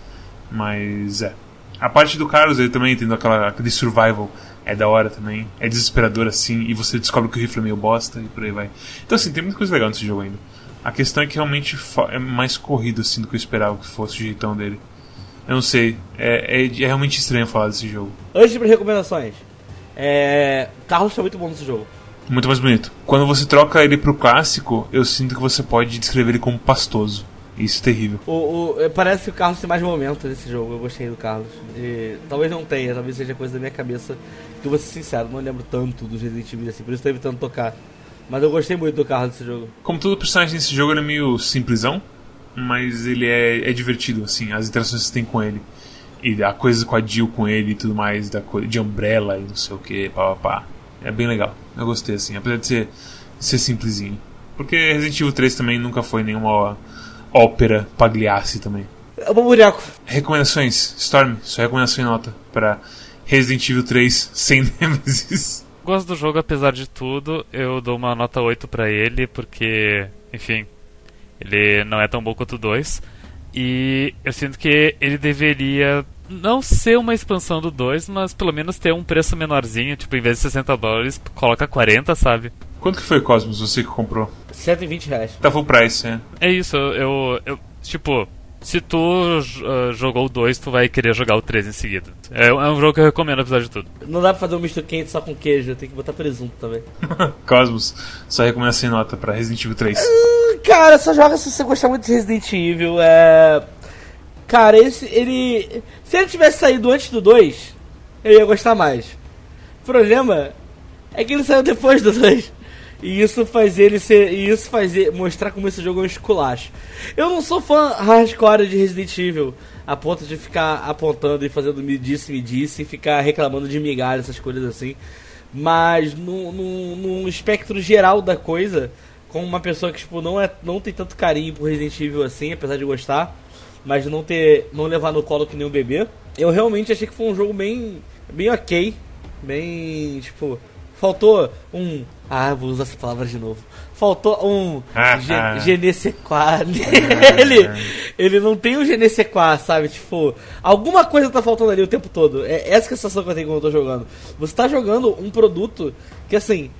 Mas é. A parte do Carlos, ele também tendo aquela, aquele survival é da hora também. É desesperador assim, e você descobre que o rifle é meio bosta e por aí vai. Então assim, tem muita coisa legal nesse jogo ainda. A questão é que realmente é mais corrido assim do que eu esperava que fosse o jeitão dele. Eu não sei. É, é, é realmente estranho falar desse jogo. Antes de recomendações, é... Carlos tá muito bom nesse jogo. Muito mais bonito. Quando você troca ele pro clássico, eu sinto que você pode descrever ele como pastoso. Isso é terrível. O, o, é, parece que o Carlos tem mais momentos nesse jogo. Eu gostei do Carlos. E, talvez não tenha, talvez seja coisa da minha cabeça. Que eu vou ser sincero, não lembro tanto dos Resident Evil assim, por isso tô evitando tocar. Mas eu gostei muito do Carlos nesse jogo. Como todo personagem nesse jogo, ele é meio simplesão, mas ele é, é divertido, assim, as interações que você tem com ele. E a coisa com a Jill com ele e tudo mais, da coisa de Umbrella e não sei o que, pá, pá, pá. É bem legal. Eu gostei, assim, apesar de ser, ser simplesinho. Porque Resident Evil 3 também nunca foi nenhuma ópera pagliasse também. Vamos, buraco. Recomendações. Storm, sua recomendação em nota para Resident Evil 3 sem Nemesis. Gosto do jogo apesar de tudo. Eu dou uma nota 8 para ele porque, enfim, ele não é tão bom quanto o 2. E eu sinto que ele deveria não ser uma expansão do 2, mas pelo menos ter um preço menorzinho, tipo, em vez de 60 dólares, coloca 40, sabe? Quanto que foi, Cosmos, você que comprou? 120 reais. Tá full price, é. É isso, eu, eu tipo, se tu uh, jogou o 2, tu vai querer jogar o 3 em seguida. É, é, um jogo que eu recomendo, apesar de tudo. Não dá pra fazer um misto quente só com queijo, tem que botar presunto também. Cosmos, só recomenda sem nota pra Resident Evil 3. Uh, cara, só joga se você gostar muito de Resident Evil. É. Cara, esse, ele. Se ele tivesse saído antes do 2, eu ia gostar mais. O problema é que ele saiu depois do 2. E isso faz ele ser. E isso faz ele, mostrar como esse jogo é um esculacho. Eu não sou fã hardcore de Resident Evil, a ponto de ficar apontando e fazendo me disse, me disse, e ficar reclamando de migalha, essas coisas assim. Mas no espectro geral da coisa, como uma pessoa que tipo, não, é, não tem tanto carinho por Resident Evil assim, apesar de gostar, mas não ter. não levar no colo que nem um bebê, eu realmente achei que foi um jogo bem. bem ok. Bem. tipo Faltou um. Ah, vou usar essa palavra de novo. Faltou um ah, ah. nele. ele não tem um genesequá, sabe? Tipo, alguma coisa tá faltando ali o tempo todo. É essa que é a sensação que eu tenho quando eu tô jogando. Você tá jogando um produto que assim,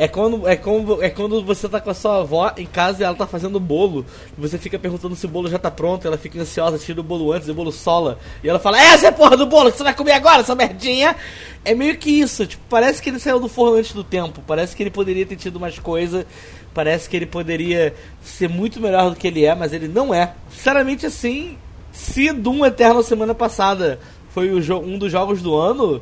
é quando, é, como, é quando você tá com a sua avó em casa e ela tá fazendo bolo. Você fica perguntando se o bolo já tá pronto. Ela fica ansiosa, tira o bolo antes, o bolo sola. E ela fala: Essa é a porra do bolo que você vai comer agora, essa merdinha. É meio que isso. Tipo, parece que ele saiu do forno antes do tempo. Parece que ele poderia ter tido mais coisa. Parece que ele poderia ser muito melhor do que ele é, mas ele não é. Sinceramente, assim, se Doom Eterno semana passada foi um dos jogos do ano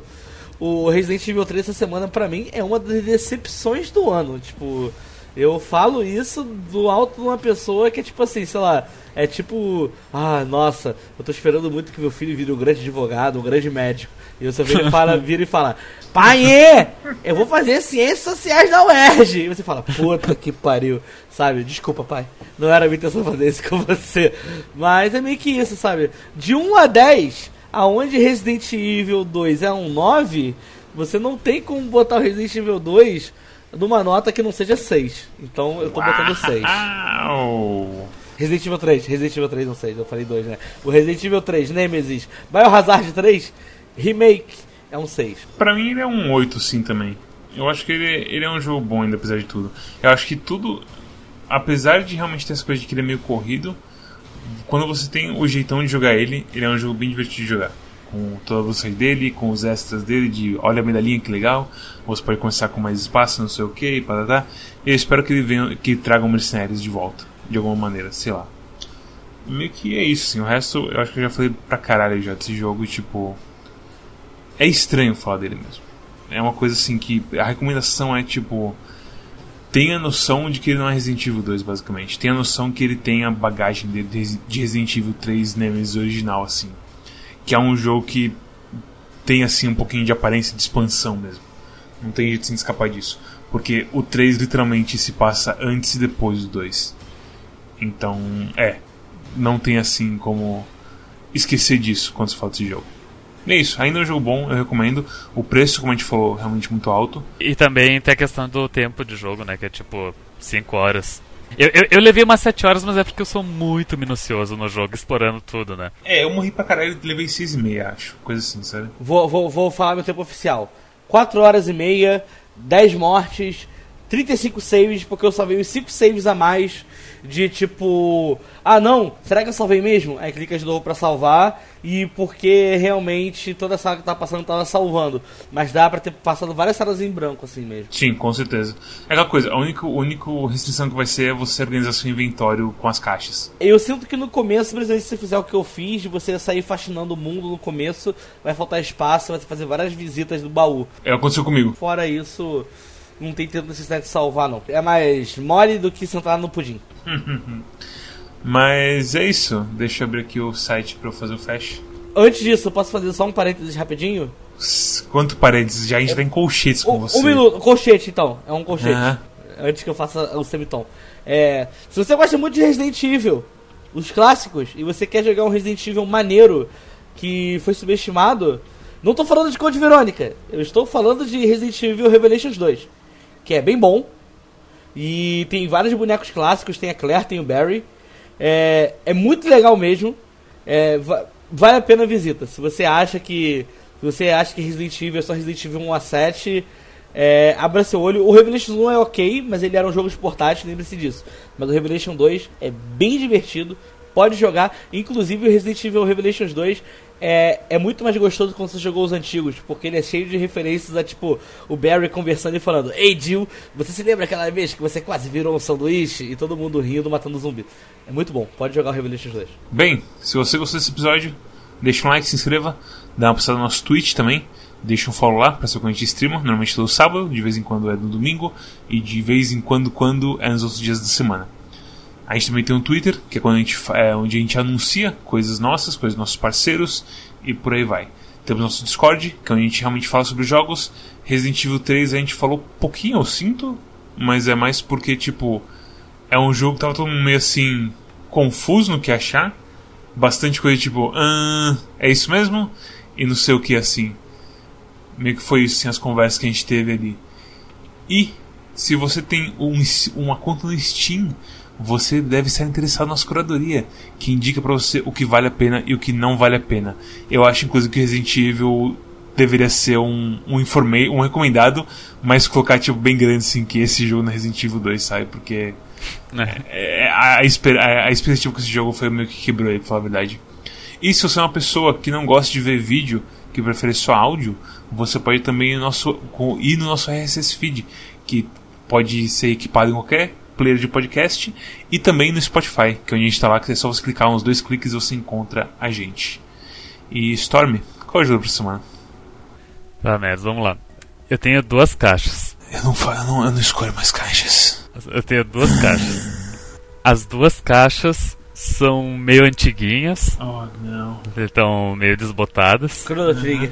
o Resident Evil 3 essa semana, para mim, é uma das decepções do ano. Tipo, eu falo isso do alto de uma pessoa que é tipo assim, sei lá, é tipo, ah, nossa, eu tô esperando muito que meu filho vire um grande advogado, um grande médico. E você vira, fala, vira e fala, pai, eu vou fazer ciências sociais da UERJ. E você fala, puta que pariu, sabe? Desculpa, pai, não era a minha intenção fazer isso com você. Mas é meio que isso, sabe? De 1 a 10, aonde Resident Evil 2 é um 9, você não tem como botar o Resident Evil 2 numa nota que não seja 6. Então eu tô botando 6. Resident Evil 3, Resident Evil 3 não 6, eu falei 2, né? O Resident Evil 3, Nemesis, Biohazard 3, Remake, é um 6. Pra mim ele é um 8 sim também. Eu acho que ele, ele é um jogo bom ainda, apesar de tudo. Eu acho que tudo, apesar de realmente ter essa coisa de que ele é meio corrido, quando você tem o jeitão de jogar ele, ele é um jogo bem divertido de jogar. Com toda a velocidade dele, com os extras dele, de olha a medalhinha que legal, você pode começar com mais espaço, não sei o que, patatá. E eu espero que ele venha, que traga o Mercenários de volta, de alguma maneira, sei lá. Meio que é isso, assim. O resto, eu acho que eu já falei pra caralho já desse jogo, tipo. É estranho falar dele mesmo. É uma coisa assim que. A recomendação é tipo tenha noção de que ele não é Resident Evil 2, basicamente. Tenha noção que ele tem a bagagem dele de Resident Evil 3 Nemesis original, assim. Que é um jogo que tem, assim, um pouquinho de aparência de expansão mesmo. Não tem jeito de se escapar disso. Porque o 3 literalmente se passa antes e depois do 2. Então, é. Não tem, assim, como esquecer disso quando se fala desse jogo. É isso, ainda é um jogo bom, eu recomendo. O preço, como a gente falou, é realmente muito alto. E também tem a questão do tempo de jogo, né? Que é tipo 5 horas. Eu, eu, eu, levei umas 7 horas, mas é porque eu sou muito minucioso no jogo, explorando tudo, né? É, eu morri pra caralho e levei 6 e meia, acho. Coisa assim, sabe? Vou, vou, vou falar meu tempo oficial. 4 horas e meia, 10 mortes, 35 saves, porque eu só veio 5 saves a mais de tipo, ah não, será que eu salvei mesmo? Aí clica de novo pra salvar e porque realmente toda a sala que tá passando tava salvando. Mas dá pra ter passado várias salas em branco assim mesmo. Sim, com certeza. É aquela coisa, a única, a única restrição que vai ser é você organizar seu inventório com as caixas. Eu sinto que no começo, principalmente se você fizer o que eu fiz, de você sair faxinando o mundo no começo, vai faltar espaço, vai fazer várias visitas do baú. É, aconteceu comigo. Fora isso, não tem tanta necessidade de salvar, não. É mais mole do que sentar no pudim. Mas é isso. Deixa eu abrir aqui o site pra eu fazer o flash. Antes disso, eu posso fazer só um parênteses rapidinho? Quanto parênteses? Já a gente tá em colchetes com Um, você. um minuto, colchete então, é um colchete. Antes que eu faça o semitom. É, se você gosta muito de Resident Evil, os clássicos, e você quer jogar um Resident Evil maneiro que foi subestimado, não tô falando de Code Verônica, eu estou falando de Resident Evil Revelations 2, que é bem bom. E tem vários bonecos clássicos, tem a Claire, tem o Barry. É, é muito legal mesmo. É, va- vale a pena a visita. Se você acha que. Se você acha que Resident Evil é só Resident Evil 1 a 7, é, abra seu olho. O Revelation 1 é ok, mas ele era um jogo de portátil, lembre-se disso. Mas o Revelation 2 é bem divertido, pode jogar. Inclusive o Resident Evil Revelations 2 é, é muito mais gostoso quando você jogou os antigos, porque ele é cheio de referências a tipo o Barry conversando e falando: Ei Jill, você se lembra aquela vez que você quase virou um sanduíche? E todo mundo rindo, matando zumbi. É muito bom, pode jogar o Revelations 2. Bem, se você gostou desse episódio, deixa um like, se inscreva, dá uma passada no nosso Twitch também, deixa um follow lá pra saber quando a gente streama, normalmente todo sábado, de vez em quando é no domingo, e de vez em quando quando é nos outros dias da semana. A gente também tem um Twitter, que é, quando a gente, é onde a gente anuncia coisas nossas, coisas dos nossos parceiros, e por aí vai. Temos nosso Discord, que é onde a gente realmente fala sobre jogos. Resident Evil 3 a gente falou pouquinho, eu sinto, mas é mais porque, tipo, é um jogo que tava todo mundo meio assim, confuso no que achar. Bastante coisa tipo, ah, é isso mesmo? E não sei o que assim. Meio que foi isso, assim, as conversas que a gente teve ali. E, se você tem um, uma conta no Steam, você deve estar interessado na nossa curadoria, que indica pra você o que vale a pena e o que não vale a pena. Eu acho, inclusive, que Resident Evil deveria ser um, um informei, um recomendado, mas colocar tipo bem grande assim que esse jogo na Resident Evil 2, sabe? Porque Né? é, a, a, a, a expectativa com esse jogo foi meio que quebrou aí, pra falar a verdade. E se você é uma pessoa que não gosta de ver vídeo, que prefere só áudio, você pode também ir no nosso, ir no nosso RSS Feed, que pode ser equipado em qualquer player de podcast, e também no Spotify, que é onde a gente está lá, que é só você clicar uns dois cliques e você encontra a gente. E Storm, qual é o jogo pra semana? Tá, mas vamos lá. Eu tenho duas caixas. Eu não, eu não, eu não escolho mais caixas. Eu tenho duas caixas. As duas caixas são meio antiguinhas, Oh, não. estão meio desbotadas. Chrono Trigger.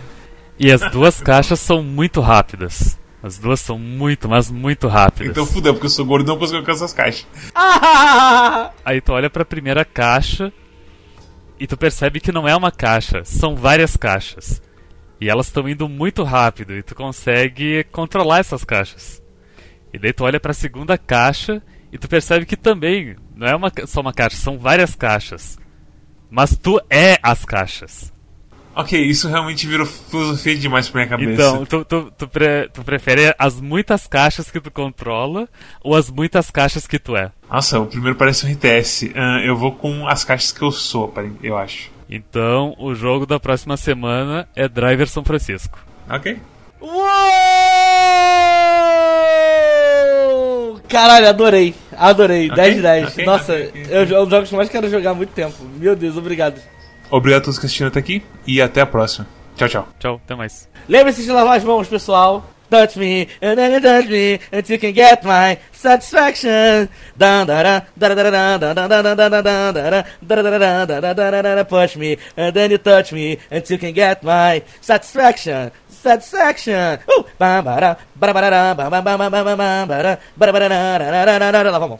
E as duas caixas são muito rápidas. As duas são muito, mas muito rápidas. Então fudeu, porque eu sou gordo e não consigo alcançar essas caixas. Aí tu olha pra primeira caixa e tu percebe que não é uma caixa, são várias caixas. E elas estão indo muito rápido e tu consegue controlar essas caixas. E daí tu olha pra segunda caixa e tu percebe que também não é uma, só uma caixa, são várias caixas. Mas tu é as caixas. Ok, isso realmente virou filosofia demais pra minha cabeça. Então, tu, tu, tu, pre- tu prefere as muitas caixas que tu controla ou as muitas caixas que tu é? Nossa, o primeiro parece um RTS. Ah, eu vou com as caixas que eu sou, eu acho. Então, o jogo da próxima semana é Driver São Francisco. Ok. Uou! Caralho, adorei. Adorei. Ok, 10 de 10. ok, Nossa, ok, ok. eu, é um dos jogos que eu mais quero jogar há muito tempo. Meu Deus, obrigado. Obrigado a todos que assistiram até aqui e até a próxima. Tchau, tchau. Tchau, até mais. Lembre-se de lavar as mãos, pessoal. Touch me, and then touch me, until you can get my satisfaction. Push me, and then you touch me, until you can get my satisfaction. Satisfaction. Uh! da da mão.